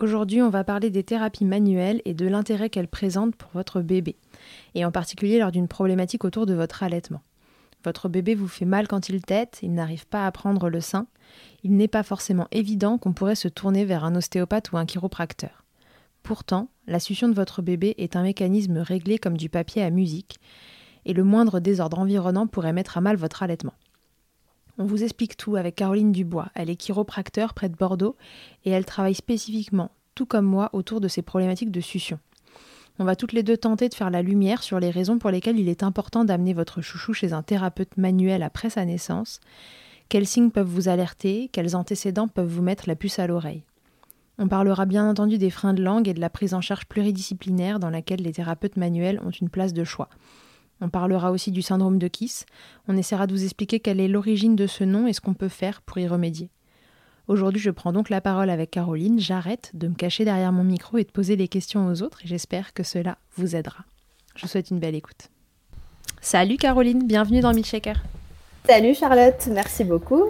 Aujourd'hui, on va parler des thérapies manuelles et de l'intérêt qu'elles présentent pour votre bébé, et en particulier lors d'une problématique autour de votre allaitement. Votre bébé vous fait mal quand il tète, il n'arrive pas à prendre le sein, il n'est pas forcément évident qu'on pourrait se tourner vers un ostéopathe ou un chiropracteur. Pourtant, la succion de votre bébé est un mécanisme réglé comme du papier à musique, et le moindre désordre environnant pourrait mettre à mal votre allaitement. On vous explique tout avec Caroline Dubois. Elle est chiropracteur près de Bordeaux et elle travaille spécifiquement, tout comme moi, autour de ces problématiques de succion. On va toutes les deux tenter de faire la lumière sur les raisons pour lesquelles il est important d'amener votre chouchou chez un thérapeute manuel après sa naissance, quels signes peuvent vous alerter, quels antécédents peuvent vous mettre la puce à l'oreille? On parlera bien entendu des freins de langue et de la prise en charge pluridisciplinaire dans laquelle les thérapeutes manuels ont une place de choix. On parlera aussi du syndrome de Kiss. On essaiera de vous expliquer quelle est l'origine de ce nom et ce qu'on peut faire pour y remédier. Aujourd'hui, je prends donc la parole avec Caroline. J'arrête de me cacher derrière mon micro et de poser les questions aux autres et j'espère que cela vous aidera. Je vous souhaite une belle écoute. Salut Caroline, bienvenue dans Milkshaker. Salut Charlotte, merci beaucoup.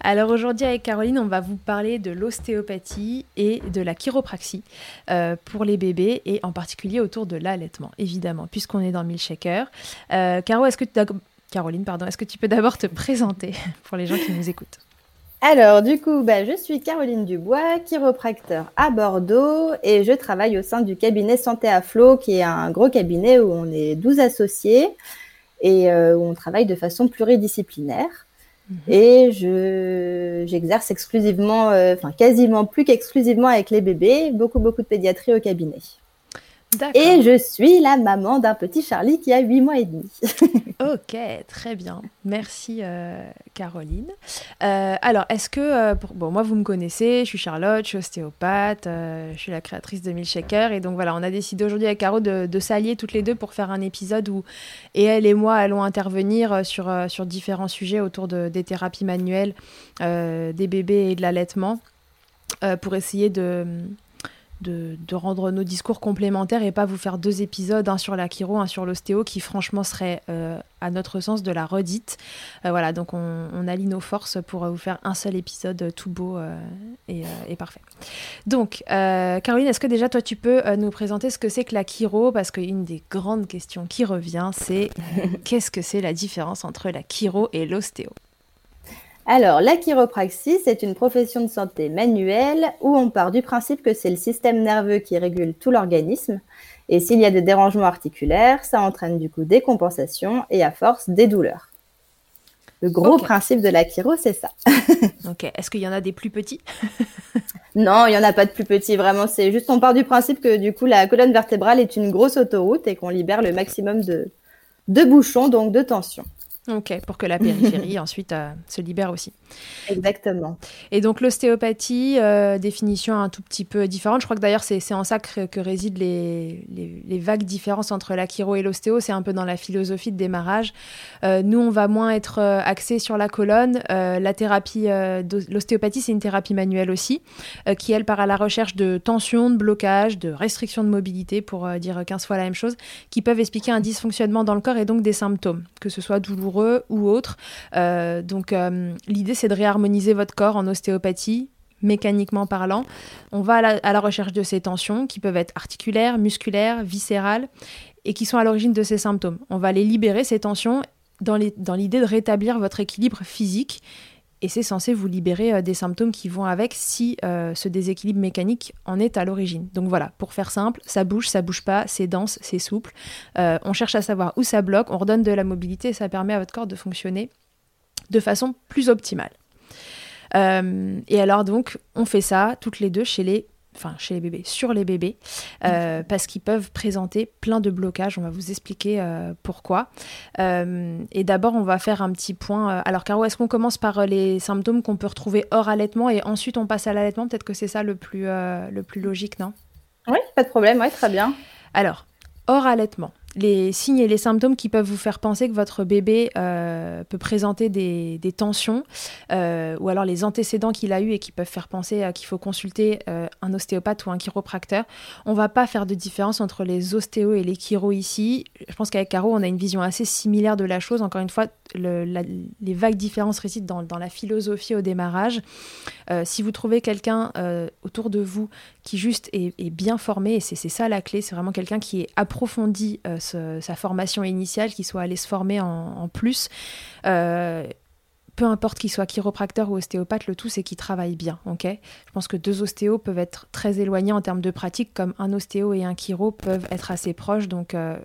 Alors aujourd'hui avec Caroline, on va vous parler de l'ostéopathie et de la chiropraxie euh, pour les bébés et en particulier autour de l'allaitement, évidemment, puisqu'on est dans Milkshaker. Euh, Caroline, pardon, est-ce que tu peux d'abord te présenter pour les gens qui nous écoutent? Alors, du coup, bah, je suis Caroline Dubois, chiropracteur à Bordeaux et je travaille au sein du cabinet Santé à Flot, qui est un gros cabinet où on est 12 associés et euh, où on travaille de façon pluridisciplinaire. Mhm. Et je, j'exerce exclusivement, euh, enfin quasiment plus qu'exclusivement avec les bébés, beaucoup, beaucoup de pédiatrie au cabinet. Et je suis la maman d'un petit Charlie qui a 8 mois et demi. ok, très bien. Merci euh, Caroline. Euh, alors, est-ce que... Euh, bon, moi, vous me connaissez, je suis Charlotte, je suis ostéopathe, je suis la créatrice de Milkshaker. Et donc voilà, on a décidé aujourd'hui avec Caro de, s'allier toutes les deux pour faire un épisode où et elle et moi allons intervenir sur, sur différents sujets autour de, des thérapies manuelles, des bébés et de l'allaitement, pour essayer de de, rendre nos discours complémentaires et pas vous faire deux épisodes, un sur la chiro, un sur l'ostéo, qui franchement serait, euh, à notre sens, de la redite. Euh, voilà, donc on, allie nos forces pour vous faire un seul épisode tout beau euh, et, et, parfait. Donc, Caroline, est-ce que déjà toi tu peux nous présenter ce que c'est que la chiro Parce qu'une des grandes questions qui revient, c'est qu'est-ce que c'est la différence entre la chiro et l'ostéo? Alors, la chiropraxie, c'est une profession de santé manuelle où on part du principe que c'est le système nerveux qui régule tout l'organisme. Et s'il y a des dérangements articulaires, ça entraîne du coup des compensations et à force des douleurs. Le gros principe de la chiro, c'est ça. ok. Est-ce qu'il y en a des plus petits? Non, il n'y en a pas de plus petits. Vraiment, c'est juste on part du principe que du coup la colonne vertébrale est une grosse autoroute et qu'on libère le maximum de, de bouchons, donc de tension. Ok, pour que la périphérie ensuite euh, se libère aussi. Exactement. Et donc l'ostéopathie, euh, définition un tout petit peu différente. Je crois que d'ailleurs c'est en ça que, résident les, les, vagues différences entre la chiro et l'ostéo. C'est un peu dans la philosophie de démarrage. Euh, nous, on va moins être axé sur la colonne. la thérapie, l'ostéopathie, c'est une thérapie manuelle aussi, qui elle part à la recherche de tension, de blocage, de restriction de mobilité, pour dire 15 fois la même chose, qui peuvent expliquer un dysfonctionnement dans le corps et donc des symptômes, que ce soit douloureux ou autres. Euh, donc euh, l'idée c'est de réharmoniser votre corps en ostéopathie mécaniquement parlant. On va à la, recherche de ces tensions qui peuvent être articulaires, musculaires, viscérales et qui sont à l'origine de ces symptômes. On va les libérer, ces tensions, dans l'idée de rétablir votre équilibre physique et c'est censé vous libérer euh, des symptômes qui vont avec si euh, ce déséquilibre mécanique en est à l'origine. Donc voilà, pour faire simple, ça bouge, ça bouge pas, c'est dense, c'est souple. Euh, on cherche à savoir où ça bloque, on redonne de la mobilité et ça permet à votre corps de fonctionner de façon plus optimale. et alors donc, on fait ça toutes les deux chez les enfin chez les bébés, sur les bébés, euh, parce qu'ils peuvent présenter plein de blocages. On va vous expliquer euh, pourquoi. Euh, et d'abord, on va faire un petit point. Alors, Caro, est-ce qu'on commence par les symptômes qu'on peut retrouver hors allaitement et ensuite on passe à l'allaitement? Peut-être que c'est ça le plus, le plus logique, non? Oui, pas de problème, oui, très bien. Alors, hors allaitement les signes et les symptômes qui peuvent vous faire penser que votre bébé euh, peut présenter des, tensions, euh, ou alors les antécédents qu'il a eu et qui peuvent faire penser qu'il faut consulter euh, un ostéopathe ou un chiropracteur. On va pas faire de différence entre les ostéos et les chiro ici. Je pense qu'avec Caro, on a une vision assez similaire de la chose. Encore une fois, les vagues différences résident dans, la philosophie au démarrage. si vous trouvez quelqu'un autour de vous qui juste est, est bien formé, et c'est ça la clé, c'est vraiment quelqu'un qui est approfondi sa formation initiale, qu'il soit allé se former en, plus. Euh, peu importe qu'il soit chiropracteur ou ostéopathe, le tout c'est qu'il travaille bien. ok? Je pense que deux ostéos peuvent être très éloignés en termes de pratique, comme un ostéo et un chiro peuvent être assez proches. Donc euh,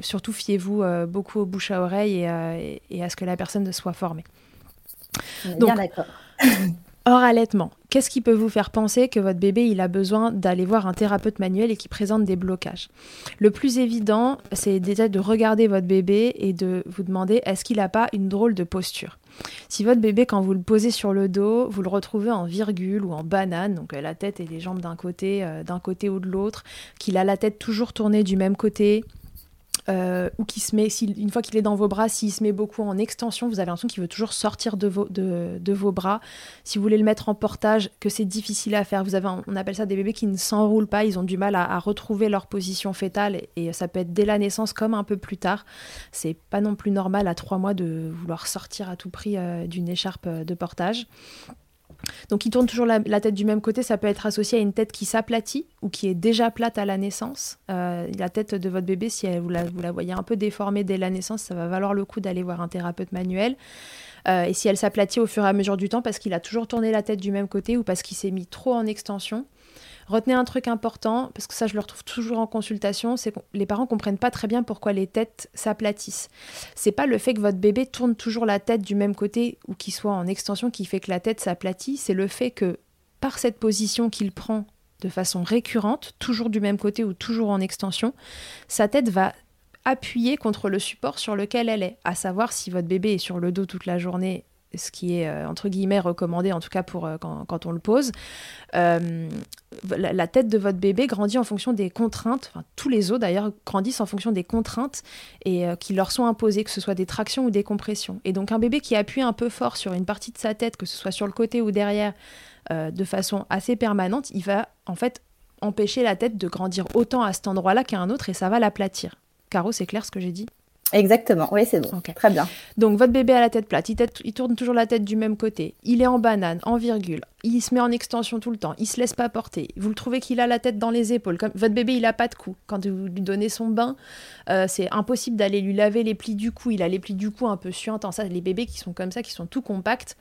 surtout fiez-vous euh, beaucoup au bouche à oreille et, à ce que la personne soit formée. Bien d'accord. Hors allaitement, qu'est-ce qui peut vous faire penser que votre bébé il a besoin d'aller voir un thérapeute manuel et qui présente des blocages? Le plus évident, c'est déjà de regarder votre bébé et de vous demander est-ce qu'il n'a pas une drôle de posture? Si votre bébé, quand vous le posez sur le dos, vous le retrouvez en virgule ou en banane, donc la tête et les jambes d'un côté, euh, d'un côté ou de l'autre, qu'il a la tête toujours tournée du même côté, euh, ou qui se met, une fois qu'il est dans vos bras, s'il se met beaucoup en extension, vous avez l'impression qu'il veut toujours sortir de vos, de, vos bras. Si vous voulez le mettre en portage, que c'est difficile à faire, vous avez, on appelle ça des bébés qui ne s'enroulent pas, ils ont du mal à, retrouver leur position fétale et, ça peut être dès la naissance comme un peu plus tard. C'est pas non plus normal à trois mois de vouloir sortir à tout prix euh, d'une écharpe euh, de portage. Donc il tourne toujours la, tête du même côté, ça peut être associé à une tête qui s'aplatit ou qui est déjà plate à la naissance. Euh, la tête de votre bébé, si vous, la, voyez un peu déformée dès la naissance, ça va valoir le coup d'aller voir un thérapeute manuel. Euh, et si elle s'aplatit au fur et à mesure du temps parce qu'il a toujours tourné la tête du même côté ou parce qu'il s'est mis trop en extension. Retenez un truc important, parce que ça je le retrouve toujours en consultation, c'est que les parents comprennent pas très bien pourquoi les têtes s'aplatissent. C'est pas le fait que votre bébé tourne toujours la tête du même côté ou qu'il soit en extension qui fait que la tête s'aplatit, c'est le fait que par cette position qu'il prend de façon récurrente, toujours du même côté ou toujours en extension, sa tête va appuyer contre le support sur lequel elle est, à savoir si votre bébé est sur le dos toute la journée ce qui est euh, entre guillemets recommandé en tout cas pour euh, quand, on le pose. Euh, la, tête de votre bébé grandit en fonction des contraintes, enfin, tous les os d'ailleurs grandissent en fonction des contraintes et qui leur sont imposées, que ce soit des tractions ou des compressions. Et donc un bébé qui appuie un peu fort sur une partie de sa tête, que ce soit sur le côté ou derrière, de façon assez permanente, il va en fait empêcher la tête de grandir autant à cet endroit-là qu'à un autre et ça va l'aplatir. Caro, c'est clair ce que j'ai dit? Exactement, oui, c'est bon. Très bien. Donc, votre bébé a la tête plate, il, tourne toujours la tête du même côté, il est en banane, en virgule, il se met en extension tout le temps, il se laisse pas porter, vous le trouvez qu'il a la tête dans les épaules, comme votre bébé, il a pas de cou. Quand vous lui donnez son bain, euh, c'est impossible d'aller lui laver les plis du cou, il a les plis du cou un peu suintants. Ça, les bébés qui sont comme ça, qui sont tout compacts,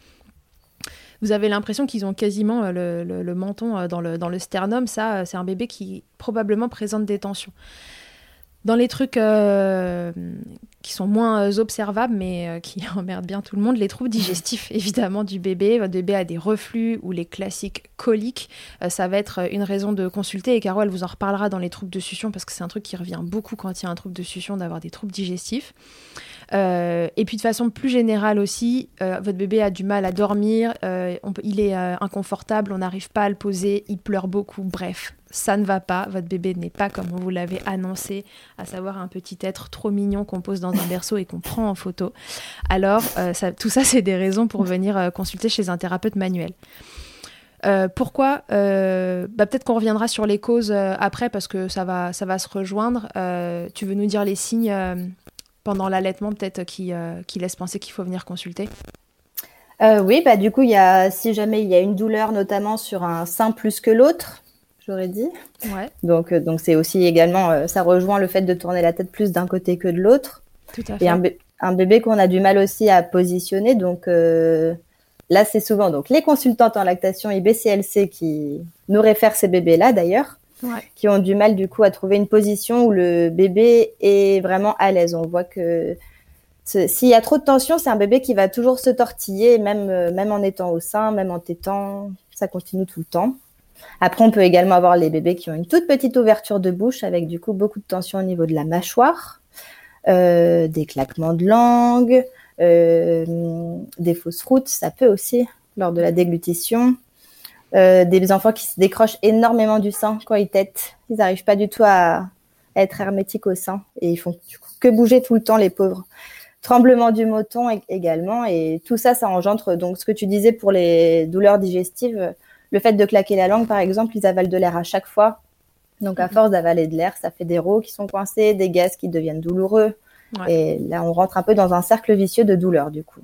vous avez l'impression qu'ils ont quasiment euh, le, menton euh, dans le, dans le sternum. Ça, c'est un bébé qui probablement présente des tensions. Dans les trucs euh, qui sont moins euh, observables, mais euh, qui emmerdent bien tout le monde, les troubles digestifs, évidemment, du bébé. Votre bébé a des reflux ou les classiques coliques. ça va être une raison de consulter. Et Caro, elle vous en reparlera dans les troubles de succion, parce que c'est un truc qui revient beaucoup quand il y a un trouble de succion, d'avoir des troubles digestifs. Et puis de façon plus générale aussi, votre bébé a du mal à dormir, il est inconfortable, on n'arrive pas à le poser, il pleure beaucoup, bref, ça ne va pas, votre bébé n'est pas comme vous l'avez annoncé, à savoir un petit être trop mignon qu'on pose dans un berceau et qu'on prend en photo. Alors, euh, tout ça, c'est des raisons pour venir euh, consulter chez un thérapeute manuel. Euh, pourquoi bah, Peut-être qu'on reviendra sur les causes après parce que ça va, ça va se rejoindre. tu veux nous dire les signes pendant l'allaitement peut-être qui, qui laissent penser qu'il faut venir consulter Oui, bah, du coup, il y a, si jamais il y a une douleur notamment sur un sein plus que l'autre, j'aurais dit. Ouais. Donc, euh, donc c'est aussi également, euh, ça rejoint le fait de tourner la tête plus d'un côté que de l'autre. Tout à fait. Et un, bébé qu'on a du mal aussi à positionner. Donc euh, là, c'est souvent donc les consultantes en lactation IBCLC qui nous réfèrent ces bébés-là d'ailleurs. Qui ont du mal du coup à trouver une position où le bébé est vraiment à l'aise. On voit que s'il y a trop de tension, c'est un bébé qui va toujours se tortiller, même, même en étant au sein, même en tétant, ça continue tout le temps. Après, on peut également avoir les bébés qui ont une toute petite ouverture de bouche avec du coup beaucoup de tension au niveau de la mâchoire, euh, des claquements de langue, euh, des fausses routes, ça peut aussi lors de la déglutition. Euh, des enfants qui se décrochent énormément du sein quand ils têtent. Ils n'arrivent pas du tout à, être hermétiques au sein et ils font que bouger tout le temps les pauvres. Tremblement du moton également et tout ça, ça engendre donc ce que tu disais pour les douleurs digestives le fait de claquer la langue, par exemple, ils avalent de l'air à chaque fois. Donc, à mhm. force d'avaler de l'air, ça fait des rots qui sont coincés, des gaz qui deviennent douloureux. Et là, on rentre un peu dans un cercle vicieux de douleur, du coup.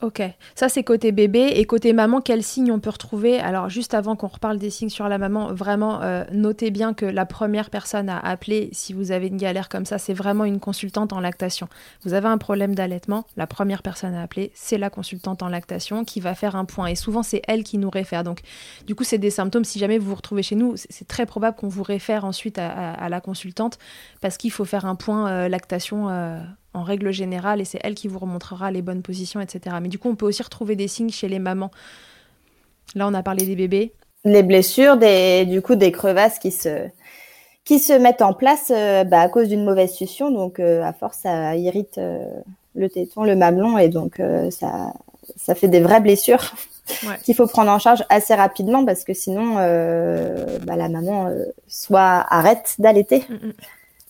Ok, ça c'est côté bébé et côté maman, quels signes on peut retrouver? Alors juste avant qu'on reparle des signes sur la maman, vraiment euh, notez bien que la première personne à appeler si vous avez une galère comme ça, c'est vraiment une consultante en lactation. Vous avez un problème d'allaitement, la première personne à appeler, c'est la consultante en lactation qui va faire un point et souvent c'est elle qui nous réfère. Donc du coup c'est des symptômes, si jamais vous vous retrouvez chez nous, c'est très probable qu'on vous réfère ensuite à, la consultante parce qu'il faut faire un point euh, lactation. Euh, en règle générale, et c'est elle qui vous remontrera les bonnes positions, etc. Mais du coup, on peut aussi retrouver des signes chez les mamans. Là, on a parlé des bébés. Les blessures, des, du coup, des crevasses qui se, qui se mettent en place euh, bah, à cause d'une mauvaise succion. Donc, euh, à force, ça irrite euh, le téton, le mamelon, et donc ça, ça fait des vraies blessures qu'il faut prendre en charge assez rapidement parce que sinon, bah, la maman soit arrête d'allaiter. Mm, mm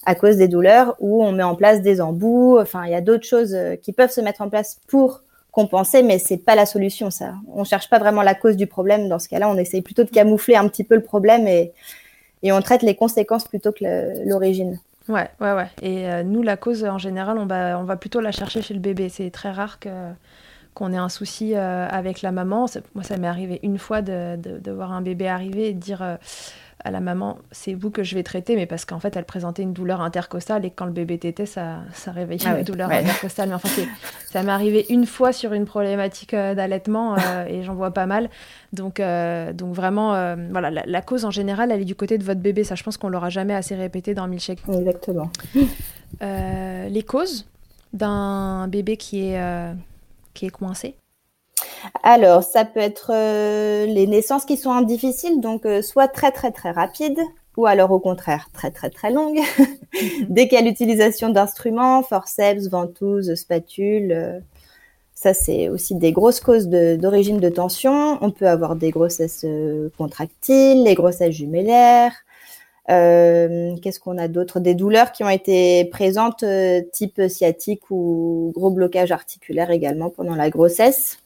à cause des douleurs ou on met en place des embouts. Enfin, il y a d'autres choses euh, qui peuvent se mettre en place pour compenser, mais c'est pas la solution, ça. On cherche pas vraiment la cause du problème. Dans ce cas-là, on essaye plutôt de camoufler un petit peu le problème et, et on traite les conséquences plutôt que l'origine. Ouais, ouais, ouais. Et euh, nous, la cause, en général, on va, plutôt la chercher chez le bébé. C'est très rare que qu'on ait un souci euh, avec la maman. Moi, ça m'est arrivé une fois de, voir un bébé arriver et dire à la maman, c'est vous que je vais traiter, mais parce qu'en fait, elle présentait une douleur intercostale et quand le bébé tétait, ça, ça réveillait Ah une ouais, douleur ouais. intercostale. Mais enfin, ça m'est arrivé une fois sur une problématique euh, d'allaitement euh, et j'en vois pas mal. Donc, euh, donc vraiment, euh, voilà, la, la cause en général, elle est du côté de votre bébé. Ça, je pense qu'on l'aura jamais assez répété dans Milkshake. Exactement. Les causes d'un bébé qui est, qui est coincé. Alors, ça peut être euh, les naissances qui sont difficiles, donc euh, soit très très très rapides, ou alors au contraire très très très longues. Dès qu'il y a l'utilisation d'instruments, forceps, ventouses, spatules, euh, ça c'est aussi des grosses causes d'origine de, tension. On peut avoir des grossesses contractiles, les grossesses jumellaires. Qu'est-ce qu'on a d'autre? Des douleurs qui ont été présentes, type sciatique ou gros blocage articulaire également pendant la grossesse.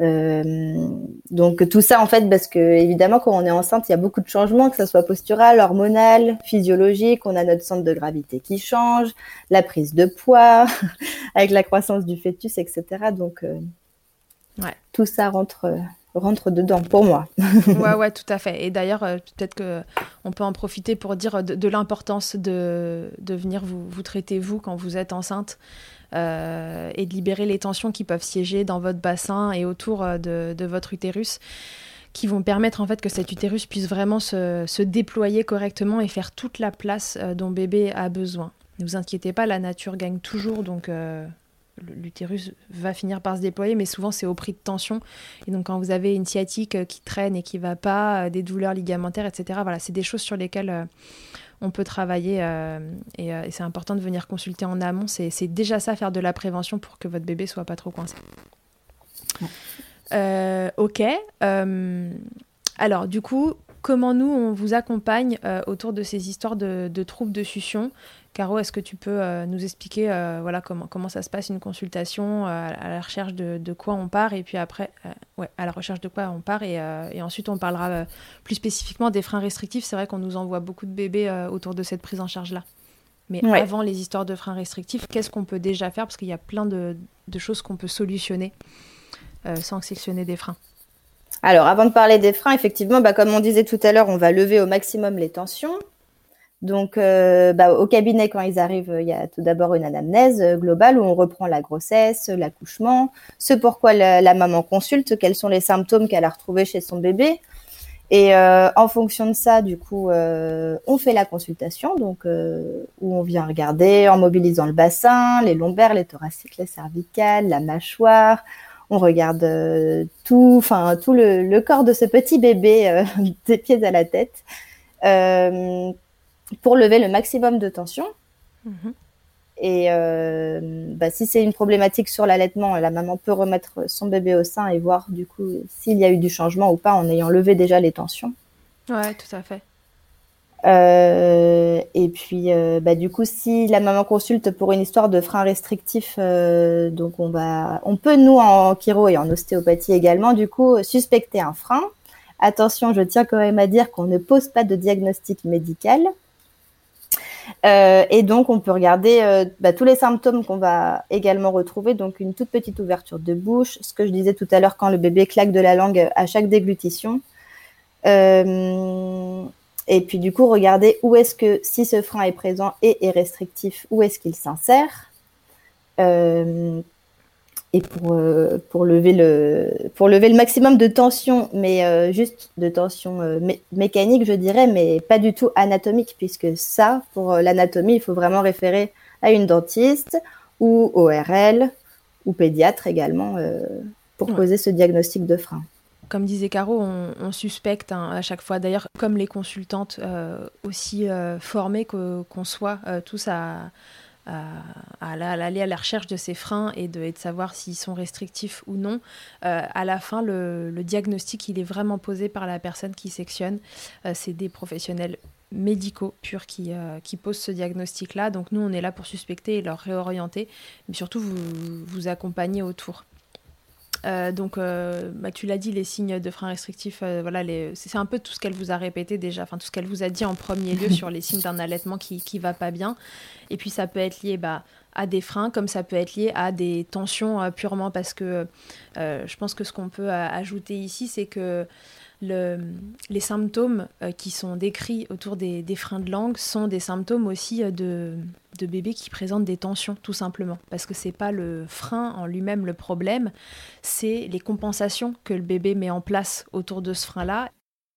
Euh, donc tout ça en fait parce que évidemment quand on est enceinte il y a beaucoup de changements que ce soit postural, hormonal, physiologique, on a notre centre de gravité qui change, la prise de poids avec la croissance du fœtus etc. Donc euh, Ouais. tout ça rentre rentre dedans pour moi. ouais, ouais, tout à fait. Et d'ailleurs, euh, peut-être que on peut en profiter pour dire de, de l'importance de, de venir vous, vous traiter vous quand vous êtes enceinte euh, et de libérer les tensions qui peuvent siéger dans votre bassin et autour euh, de, votre utérus qui vont permettre en fait que cet utérus puisse vraiment se, déployer correctement et faire toute la place euh, dont bébé a besoin. Ne vous inquiétez pas, la nature gagne toujours, donc l'utérus va finir par se déployer, mais souvent c'est au prix de tension. Et donc quand vous avez une sciatique qui traîne et qui va pas, des douleurs ligamentaires, etc. Voilà, c'est des choses sur lesquelles on peut travailler euh, et, euh, et c'est important de venir consulter en amont. C'est déjà ça, faire de la prévention pour que votre bébé soit pas trop coincé. Euh, ok. Alors du coup, comment nous on vous accompagne euh, autour de ces histoires de, de troubles de succion Caro, est-ce que tu peux euh, nous expliquer euh, voilà, comment, comment ça se passe une consultation, à la recherche de, de quoi on part, et puis après, ouais, à la recherche de quoi on part, et, et ensuite on parlera plus spécifiquement des freins restrictifs. C'est vrai qu'on nous envoie beaucoup de bébés autour de cette prise en charge-là. Mais Ouais. avant les histoires de freins restrictifs, qu'est-ce qu'on peut déjà faire? Parce qu'il y a plein de, de choses qu'on peut solutionner euh, sans sectionner des freins. Alors, avant de parler des freins, effectivement, bah, comme on disait tout à l'heure, on va lever au maximum les tensions. Donc, euh, bah, au cabinet, quand ils arrivent, il y a tout d'abord une anamnèse euh, globale où on reprend la grossesse, l'accouchement, ce pourquoi la, la maman consulte, quels sont les symptômes qu'elle a retrouvés chez son bébé. Et euh, en fonction de ça, du coup, on fait la consultation, donc où on vient regarder en mobilisant le bassin, les lombaires, les thoraciques, les cervicales, la mâchoire. On regarde euh, tout, enfin tout le, le corps de ce petit bébé euh, des pieds à la tête euh, pour lever le maximum de tension. Mhm. Et bah, si c'est une problématique sur l'allaitement, la maman peut remettre son bébé au sein et voir du coup s'il y a eu du changement ou pas en ayant levé déjà les tensions. Ouais, tout à fait. Euh, et puis, euh, bah, du coup, si la maman consulte pour une histoire de frein restrictif, euh, donc on va, on peut nous en chiro et en ostéopathie également, du coup, suspecter un frein. Attention, je tiens quand même à dire qu'on ne pose pas de diagnostic médical. Et donc, on peut regarder bah, tous les symptômes qu'on va également retrouver. Donc, une toute petite ouverture de bouche, ce que je disais tout à l'heure quand le bébé claque de la langue à chaque déglutition. Euh, et puis, du coup, regarder où est-ce que, si ce frein est présent et est restrictif, où est-ce qu'il s'insère. Euh, et pour, euh, pour, lever le, pour lever le maximum de tension, mais euh, juste de tension mé- mécanique, je dirais, mais pas du tout anatomique, puisque ça, pour l'anatomie, il faut vraiment référer à une dentiste ou ORL ou pédiatre également pour Ouais. poser ce diagnostic de frein. Comme disait Caro, on, suspecte hein, à chaque fois, d'ailleurs, comme les consultantes euh, aussi euh, formées qu'on soit euh, tous à, aller à la recherche de ces freins et de, savoir s'ils sont restrictifs ou non. À la fin, le, diagnostic, il est vraiment posé par la personne qui sectionne. C'est des professionnels médicaux purs qui, qui posent ce diagnostic-là. Donc nous, on est là pour suspecter et leur réorienter, mais surtout vous, vous accompagner autour. Euh, donc, euh, bah, tu l'as dit, les signes de frein restrictif, euh, voilà, c'est un peu tout ce qu'elle vous a répété déjà, enfin tout ce qu'elle vous a dit en premier lieu sur les signes d'un allaitement qui qui va pas bien. Et puis ça peut être lié bah, à des freins, comme ça peut être lié à des tensions euh, purement parce que je pense que ce qu'on peut ajouter ici, c'est que les symptômes qui sont décrits autour des, freins de langue sont des symptômes aussi de, de bébés qui présentent des tensions, tout simplement. Parce que c'est pas le frein en lui-même le problème, c'est les compensations que le bébé met en place autour de ce frein-là.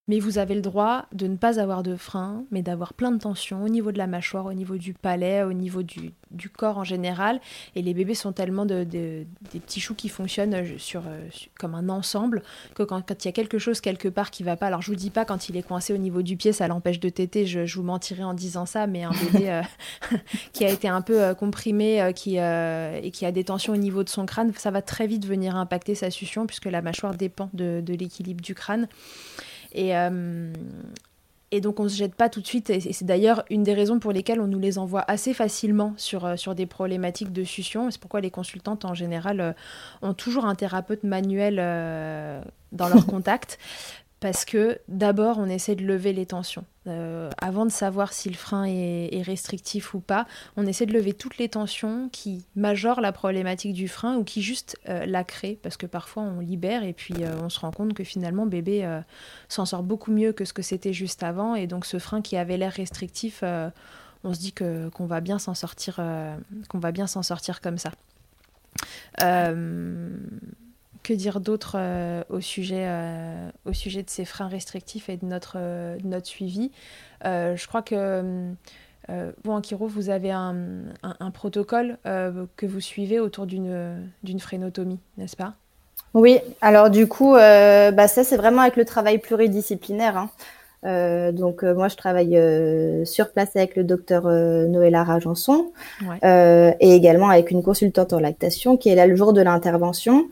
Mais vous avez le droit de ne pas avoir de frein, mais d'avoir plein de tensions au niveau de la mâchoire, au niveau du palais, au niveau du, du corps en général. Et les bébés sont tellement de, des petits choux qui fonctionnent euh, sur, euh, comme un ensemble que quand, il y a quelque chose quelque part qui va pas, alors je vous dis pas quand il est coincé au niveau du pied, ça l'empêche de téter, je, je, vous mentirais en disant ça, mais un bébé euh, qui a été un peu comprimé qui, et qui a des tensions au niveau de son crâne, ça va très vite venir impacter sa succion puisque la mâchoire dépend de, de l'équilibre du crâne. Et, euh, et donc on ne se jette pas tout de suite. Et c'est d'ailleurs une des raisons pour lesquelles on nous les envoie assez facilement sur, euh, sur des problématiques de succion. C'est pourquoi les consultantes en général euh, ont toujours un thérapeute manuel dans leur contact parce que d'abord, on essaie de lever les tensions. Euh, avant de savoir si le frein est, restrictif ou pas, on essaie de lever toutes les tensions qui majorent la problématique du frein ou qui juste euh, la créent, parce que parfois on libère et puis euh, on se rend compte que finalement bébé s'en sort beaucoup mieux que ce que c'était juste avant, et donc ce frein qui avait l'air restrictif, on se dit qu'on va bien s'en sortir, qu'on va bien s'en sortir comme ça que dire d'autre euh, au, sujet, euh, au sujet de ces freins restrictifs et de notre, euh, notre suivi Je crois que vous, en Kiro, vous avez un, un, protocole que vous suivez autour d'une frénotomie, n'est-ce pas? Oui, alors du coup, bah, ça c'est vraiment avec le travail pluridisciplinaire. Hein. donc moi je travaille sur place avec le docteur Noëlla Rajanson et également avec une consultante en lactation qui est là le jour de l'intervention.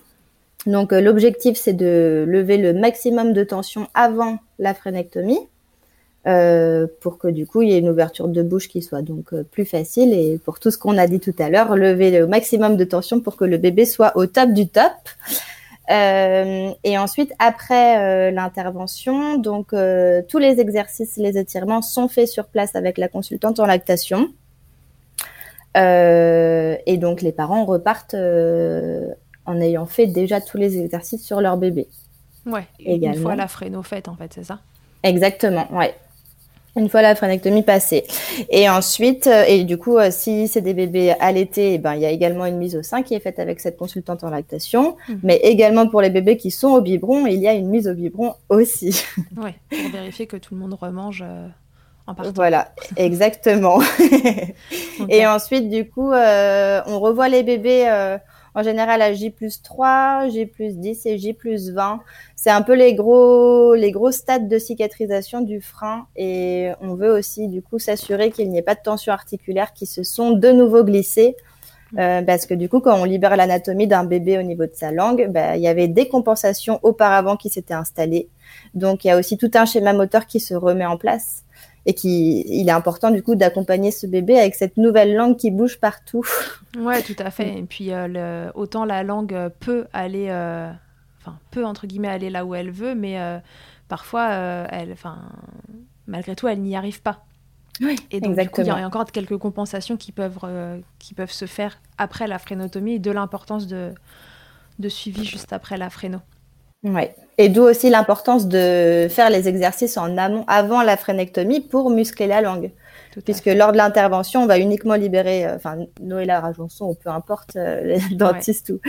Donc euh, l'objectif c'est de lever le maximum de tension avant la frénectomie euh, pour que du coup il y ait une ouverture de bouche qui soit donc euh, plus facile et pour tout ce qu'on a dit tout à l'heure, lever le maximum de tension pour que le bébé soit au top du top. et ensuite après l'intervention, donc tous les exercices, les étirements sont faits sur place avec la consultante en lactation. et donc les parents repartent en ayant fait déjà tous les exercices sur leur bébé. Ouais, une fois la fréno faite en fait, c'est ça? Exactement, ouais. Une fois la frénectomie passée. Et ensuite, euh, et du coup, euh, si c'est des bébés allaités, eh ben, il y a également une mise au sein qui est faite avec cette consultante en lactation. Hmm. Mais également pour les bébés qui sont au biberon, il y a une mise au biberon aussi. Oui, pour vérifier que tout le monde remange euh, en partant. Voilà, exactement. Et ensuite, du coup, on revoit les bébés en général à J plus 3, J plus 10 et J plus 20. C'est un peu les gros, les gros stades de cicatrisation du frein et on veut aussi du coup s'assurer qu'il n'y ait pas de tension articulaire qui se sont de nouveau glissées. Euh, parce que du coup, quand on libère l'anatomie d'un bébé au niveau de sa langue, bah, il y avait des compensations auparavant qui s'étaient installées. Donc, il y a aussi tout un schéma moteur qui se remet en place et qui il est important du coup d'accompagner ce bébé avec cette nouvelle langue qui bouge partout. Ouais, tout à fait. Et puis euh, le, autant la langue peut aller, euh, enfin peut entre guillemets aller là où elle veut, mais euh, parfois elle, enfin malgré tout, elle n'y arrive pas. Oui, et donc du coup, il y a encore quelques compensations qui peuvent qui peuvent se faire après la frénotomie et de l'importance de de suivi juste après la fréno. Ouais. Et d'où aussi l'importance de faire les exercices en amont, avant la frénectomie, pour muscler la langue. Puisque lors de l'intervention, on va uniquement libérer, euh, enfin, Noëlla Rajonson, ou peu importe, euh, les dentistes ou,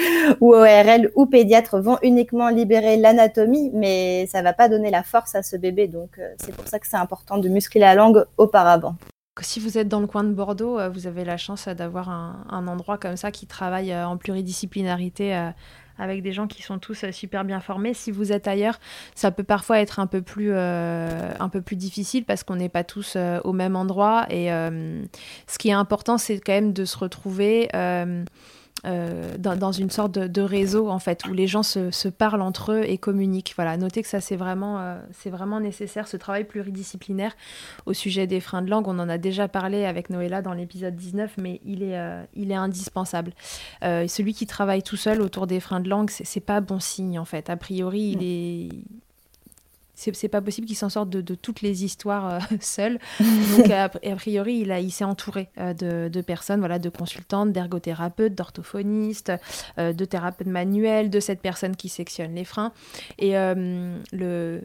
ou ORL ou pédiatres vont uniquement libérer l'anatomie, mais ça va pas donner la force à ce bébé. Donc, euh, c'est pour ça que c'est important de muscler la langue auparavant. Si vous êtes dans le coin de Bordeaux, vous avez la chance d'avoir un, un, endroit comme ça qui travaille en pluridisciplinarité avec des gens qui sont tous euh, super bien formés. Si vous êtes ailleurs, ça peut parfois être un peu plus, euh, un peu plus difficile parce qu'on n'est pas tous euh, au même endroit. Et ce qui est important, c'est quand même de se retrouver euh, dans, une sorte de, réseau en fait où les gens se, parlent entre eux et communiquent. Voilà, notez que ça c'est vraiment, euh, c'est vraiment nécessaire ce travail pluridisciplinaire au sujet des freins de langue. On en a déjà parlé avec Noëlla dans l'épisode 19, mais il est, euh, il est indispensable. celui qui travaille tout seul autour des freins de langue, c'est pas bon signe en fait. A priori, il est c'est pas possible qu'il s'en sorte de, toutes les histoires euh, seul. Donc, a, priori, il, a, il s'est entouré de, de, personnes, voilà, de consultantes, d'ergothérapeutes, d'orthophonistes, de thérapeutes manuels, de cette personne qui sectionne les freins. Et le, le,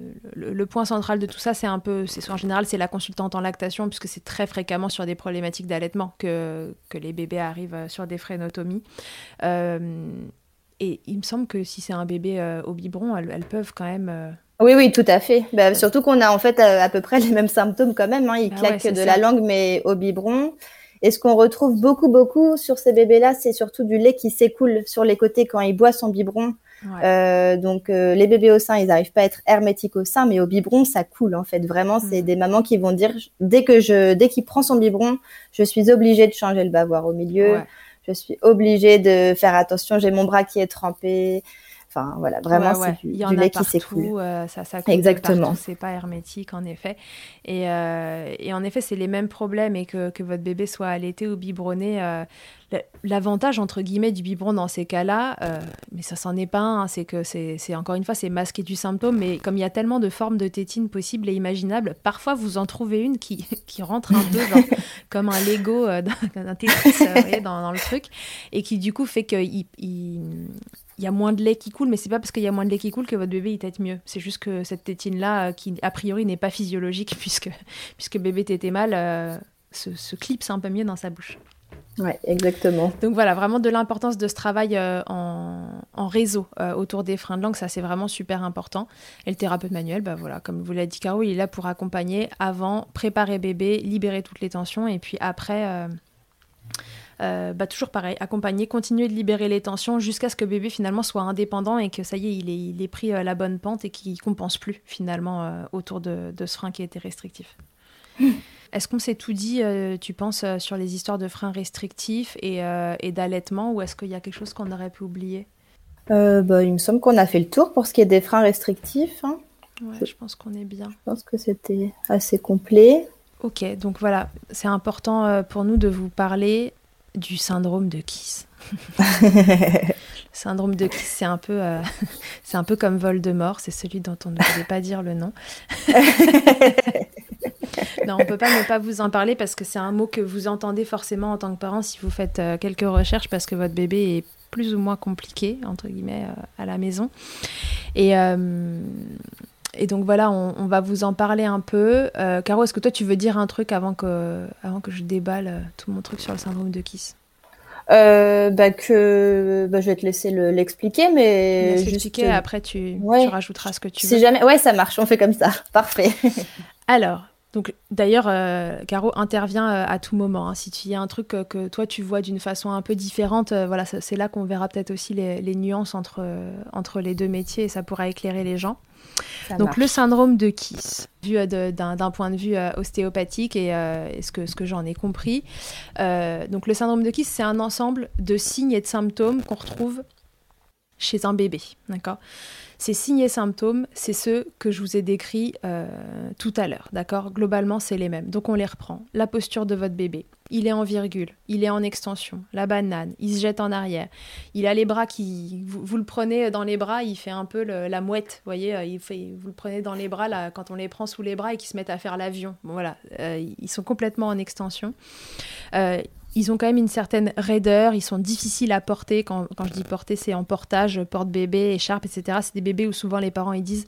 le, point central de tout ça, c'est un peu, en général, c'est la consultante en lactation, puisque c'est très fréquemment sur des problématiques d'allaitement que, que les bébés arrivent sur des frénotomies. Et il me semble que si c'est un bébé euh, au biberon, elles, peuvent quand même. Euh, oui, oui, tout à fait. Bah, surtout qu'on a en fait euh, à, peu près les mêmes symptômes quand même. Hein. Ils ah claquent de la langue, mais au biberon. Et ce qu'on retrouve beaucoup, beaucoup sur ces bébés-là, c'est surtout du lait qui s'écoule sur les côtés quand il boit son biberon. donc les bébés au sein, ils n'arrivent pas à être hermétiques au sein, mais au biberon, ça coule en fait. Vraiment, c'est mm. des mamans qui vont dire dès que je, dès qu'il prend son biberon, je suis obligée de changer le bavoir au milieu je suis obligée de faire attention, j'ai mon bras qui est trempé. Enfin voilà, vraiment c'est du, lait qui s'écoule. Euh, ça, ça Exactement. C'est pas hermétique en effet. Et, euh, et en effet, c'est les mêmes problèmes et que, que, votre bébé soit allaité ou biberonné. Euh, l'avantage entre guillemets du biberon dans ces cas-là, mais ça s'en est pas un, c'est que c'est encore une fois c'est masquer du symptôme, mais comme il y a tellement de formes de tétine possibles et imaginables, parfois vous en trouvez une qui, qui rentre un peu comme un Lego d'un Tetris dans, dans, le truc et qui du coup fait qu'il il, il y a moins de lait qui coule, mais c'est pas parce qu'il y a moins de lait qui coule que votre bébé il tète mieux. C'est juste que cette tétine-là, euh, qui a priori n'est pas physiologique, puisque, puisque bébé tétait mal, euh, se, clipse un peu mieux dans sa bouche. Oui, exactement. Donc voilà, vraiment de l'importance de ce travail euh, en, réseau autour des freins de langue, ça c'est vraiment super important. Et le thérapeute manuel, bah voilà, comme vous l'a dit Caro, il est là pour accompagner avant, préparer bébé, libérer toutes les tensions, et puis après, euh, bah, toujours pareil, accompagner, continuer de libérer les tensions jusqu'à ce que bébé finalement soit indépendant et que ça y est, il ait, il pris euh, la bonne pente et qu'il compense plus finalement euh, autour de, ce frein qui était restrictif. Est-ce qu'on s'est tout dit, tu penses, sur les histoires de freins restrictifs et, d'allaitement ou est-ce qu'il y a quelque chose qu'on aurait pu oublier? Bah, Il me semble qu'on a fait le tour pour ce qui est des freins restrictifs. Hein. Ouais, je pense qu'on est bien. Je pense que c'était assez complet. Ok, donc voilà, c'est important pour nous de vous parler du syndrome de Kiss. le syndrome de Kiss, c'est un peu, euh, c'est un peu comme Voldemort, c'est celui dont on ne voulait pas dire le nom. non, on peut pas ne pas vous en parler parce que c'est un mot que vous entendez forcément en tant que parent si vous faites euh, quelques recherches parce que votre bébé est plus ou moins compliqué entre guillemets euh, à la maison. Et et donc voilà, on, va vous en parler un peu. Euh, Caro, est-ce que toi tu veux dire un truc avant que, avant que je déballe euh, tout mon truc sur le syndrome de Kiss? Euh, bah que bah, je vais te laisser l'expliquer, mais juste après tu, tu, rajouteras ce que tu si veux. Jamais... Ouais, ça marche, on fait comme ça, parfait. Alors, donc d'ailleurs, Caro intervient à tout moment. Hein. Si tu y a un truc que toi tu vois d'une façon un peu différente, voilà, c'est là qu'on verra peut-être aussi les, les nuances entre, entre les deux métiers et ça pourra éclairer les gens. Donc le syndrome de Kiss, vu euh, d'un point de vue euh, ostéopathique et euh, ce que, ce que j'en ai compris. donc le syndrome de Kiss, c'est un ensemble de signes et de symptômes qu'on retrouve chez un bébé. D'accord? Ces signes et symptômes, c'est ceux que je vous ai décrits euh, tout à l'heure, d'accord? Globalement, c'est les mêmes. Donc on les reprend. La posture de votre bébé. Il est en virgule, il est en extension, la banane, il se jette en arrière. Il a les bras qui... Vous, le prenez dans les bras, il fait un peu la mouette, vous voyez euh, Vous le prenez dans les bras, là, quand on les prend sous les bras et qu'ils se mettent à faire l'avion. Bon, voilà, euh, ils sont complètement en extension ils ont quand même une certaine raideur, ils sont difficiles à porter. Quand, je dis porter, c'est en portage, porte-bébé, écharpe, etc. C'est des bébés où souvent les parents ils disent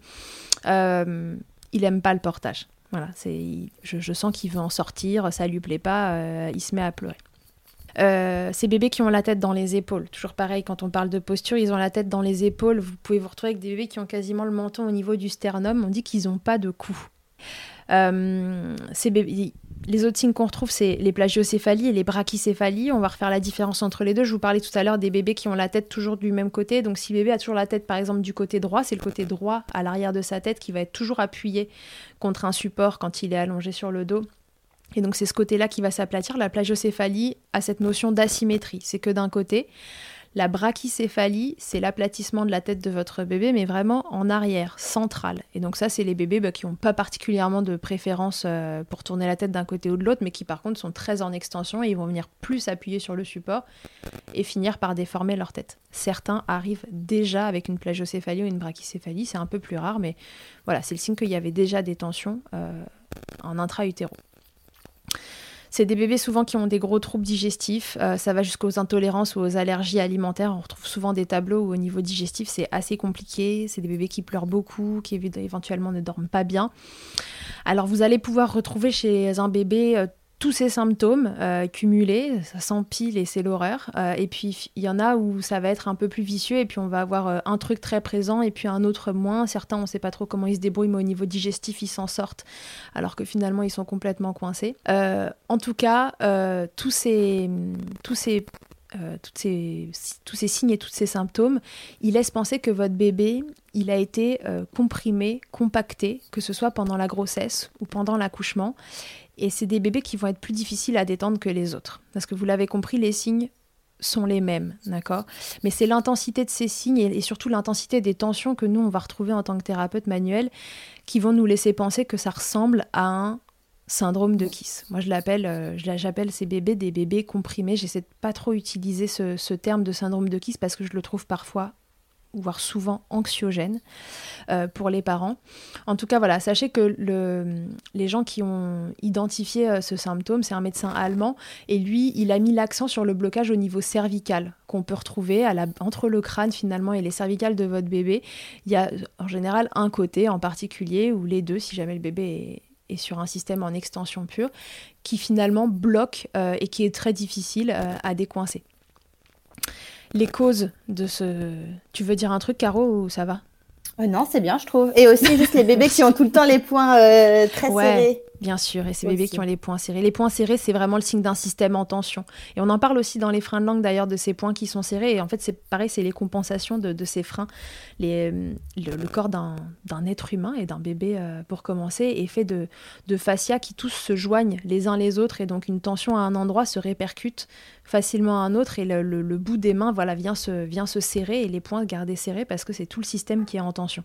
euh, il aime pas le portage. Voilà, c'est, je, sens qu'il veut en sortir, ça lui plaît pas, euh, il se met à pleurer. Euh, ces bébés qui ont la tête dans les épaules, toujours pareil, quand on parle de posture, ils ont la tête dans les épaules. Vous pouvez vous retrouver avec des bébés qui ont quasiment le menton au niveau du sternum. On dit qu'ils n'ont pas de cou. Ces bébés, les autres signes qu'on retrouve, c'est les plagiocéphalies et les brachycéphalies. On va refaire la différence entre les deux. Je vous parlais tout à l'heure des bébés qui ont la tête toujours du même côté. Donc, si bébé a toujours la tête, par exemple, du côté droit, c'est le côté droit à l'arrière de sa tête qui va être toujours appuyé contre un support quand il est allongé sur le dos. Et donc, c'est ce côté-là qui va s'aplatir. La plagiocéphalie a cette notion d'asymétrie. C'est que d'un côté, La brachycéphalie, c'est l'aplatissement de la tête de votre bébé, mais vraiment en arrière, central. Et donc ça, c'est les bébés bah, qui n'ont pas particulièrement de préférence euh, pour tourner la tête d'un côté ou de l'autre, mais qui par contre sont très en extension et ils vont venir plus appuyer sur le support et finir par déformer leur tête. Certains arrivent déjà avec une plagiocéphalie ou une brachycéphalie, c'est un peu plus rare, mais voilà, c'est le signe qu'il y avait déjà des tensions euh, en intra-utéro. C'est des bébés souvent qui ont des gros troubles digestifs. Euh, ça va jusqu'aux intolérances ou aux allergies alimentaires. On retrouve souvent des tableaux où au niveau digestif c'est assez compliqué. C'est des bébés qui pleurent beaucoup, qui éventuellement ne dorment pas bien. Alors vous allez pouvoir retrouver chez un bébé euh, tous ces symptômes euh, cumulés, ça s'empile et c'est l'horreur. Euh, et puis il y en a où ça va être un peu plus vicieux et puis on va avoir euh, un truc très présent et puis un autre moins. Certains on ne sait pas trop comment ils se débrouillent mais au niveau digestif ils s'en sortent alors que finalement ils sont complètement coincés. en tout cas, tous ces, tous ces toutes ces, tous ces signes et tous ces symptômes, il laisse penser que votre bébé, il a été comprimé, compacté, que ce soit pendant la grossesse ou pendant l'accouchement. Et c'est des bébés qui vont être plus difficiles à détendre que les autres. Parce que vous l'avez compris, les signes sont les mêmes, d'accord? Mais c'est l'intensité de ces signes et, surtout l'intensité des tensions que nous, on va retrouver en tant que thérapeute manuel qui vont nous laisser penser que ça ressemble à un syndrome de Kiss. Moi, je l'appelle, euh, j'appelle ces bébés des bébés comprimés. J'essaie de pas trop utiliser ce, terme de syndrome de Kiss parce que je le trouve parfois voire souvent anxiogène euh, pour les parents. En tout cas, voilà, sachez que le, les gens qui ont identifié euh, ce symptôme, c'est un médecin allemand, et lui, il a mis l'accent sur le blocage au niveau cervical qu'on peut retrouver entre le crâne finalement et les cervicales de votre bébé. Il y a en général un côté en particulier, ou les deux, si jamais le bébé est, sur un système en extension pure, qui finalement bloque euh, et qui est très difficile à décoincer les causes de ce. Tu veux dire un truc, Caro, ou ça va? Euh, Non, c'est bien, je trouve. Et aussi, juste les bébés qui ont tout le temps les poings euh, très serrés. Bien sûr, et ces bébés qui ont les points serrés. Les points serrés, c'est vraiment le signe d'un système en tension. Et on en parle aussi dans les freins de langue d'ailleurs de ces points qui sont serrés. Et en fait, c'est pareil, c'est les compensations de, ces freins. Les, le, corps d'un être humain et d'un bébé, euh, pour commencer, est fait de, de fascia qui tous se joignent les uns les autres. Et donc, une tension à un endroit se répercute facilement à un autre. Et le, bout des mains voilà, vient, se, vient se serrer et les poings garder serrés parce que c'est tout le système qui est en tension.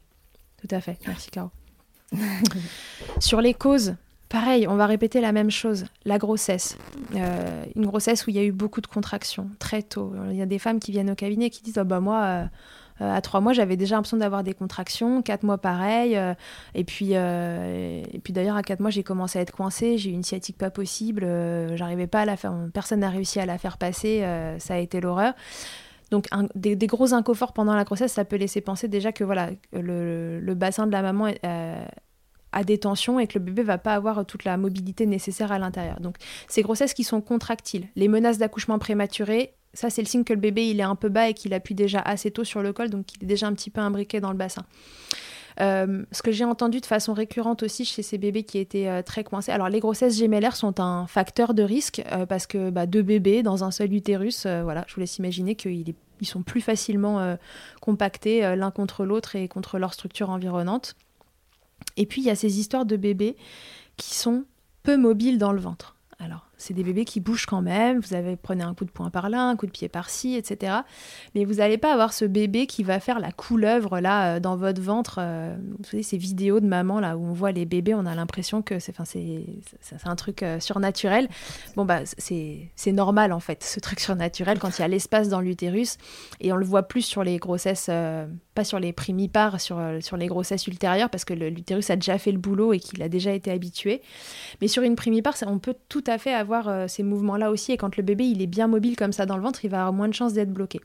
Tout à fait. Merci, Caro. Sur les causes Pareil, on va répéter la même chose. La grossesse. Euh, une grossesse où il y a eu beaucoup de contractions très tôt. Il y a des femmes qui viennent au cabinet qui disent oh bah moi, euh, euh, à trois mois, j'avais déjà l'impression d'avoir des contractions. Quatre mois, pareil. et puis, d'ailleurs, à quatre mois, j'ai commencé à être coincée. J'ai eu une sciatique pas possible. J'arrivais pas à la faire. Personne n'a réussi à la faire passer. ça a été l'horreur. Donc des, gros inconforts pendant la grossesse, ça peut laisser penser déjà que voilà le, le bassin de la maman à des tensions et que le bébé va pas avoir toute la mobilité nécessaire à l'intérieur. Donc ces grossesses qui sont contractiles, les menaces d'accouchement prématuré, ça c'est le signe que le bébé il est un peu bas et qu'il appuie déjà assez tôt sur le col, donc il est déjà un petit peu imbriqué dans le bassin. Euh, ce que j'ai entendu de façon récurrente aussi chez ces bébés qui étaient euh, très coincés. Alors les grossesses gémellaires sont un facteur de risque euh, parce que bah, deux bébés dans un seul utérus, voilà, je vous laisse imaginer qu'ils ils sont plus facilement compactés l'un contre l'autre et contre leur structure environnante. Et puis il y a ces histoires de bébés qui sont peu mobiles dans le ventre. Alors, c'est des bébés qui bougent quand même, vous avez prenez un coup de poing par là, un coup de pied par-ci, etc. Mais vous n'allez pas avoir ce bébé qui va faire la couleuvre là euh, dans votre ventre. Euh, vous savez, ces vidéos de maman là où on voit les bébés, on a l'impression que c'est un truc euh, surnaturel. Bon, bah, c'est normal en fait, ce truc surnaturel quand il y a l'espace dans l'utérus. Et on le voit plus sur les grossesses, pas sur les primipares, sur, sur les grossesses ultérieures, parce que l'utérus a déjà fait le boulot et qu'il a déjà été habitué. Mais sur une primipare, on peut tout à fait avoir euh, ces mouvements-là aussi. Et quand le bébé est bien mobile comme ça dans le ventre, il va avoir moins de chances d'être bloqué.